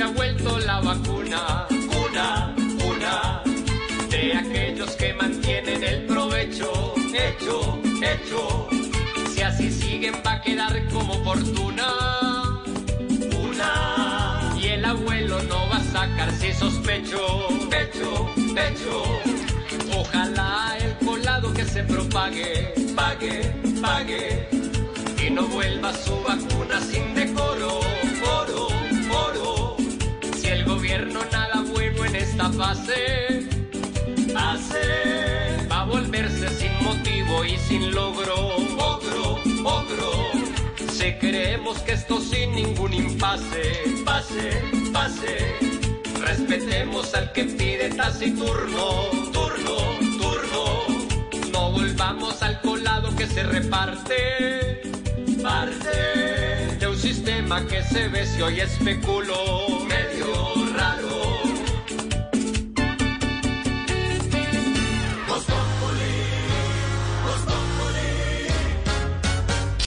ha vuelto la vacuna. Una, una, de aquellos que mantienen el provecho. Hecho, hecho, si así siguen va a quedar como fortuna. Una, y el abuelo no va a sacarse sospecho. Pecho, pecho, ojalá el colado que se propague, pague, pague, y no vuelva su vacuna sin gobierno nada bueno en esta fase. Hace, va a volverse sin motivo y sin logro. Ogro, ogro, si creemos que esto sin ningún impasse, pase, pase, respetemos al que pide taciturno, turno, turno, no volvamos al colado que se reparte, parte de un sistema que se ve si hoy especulo. Me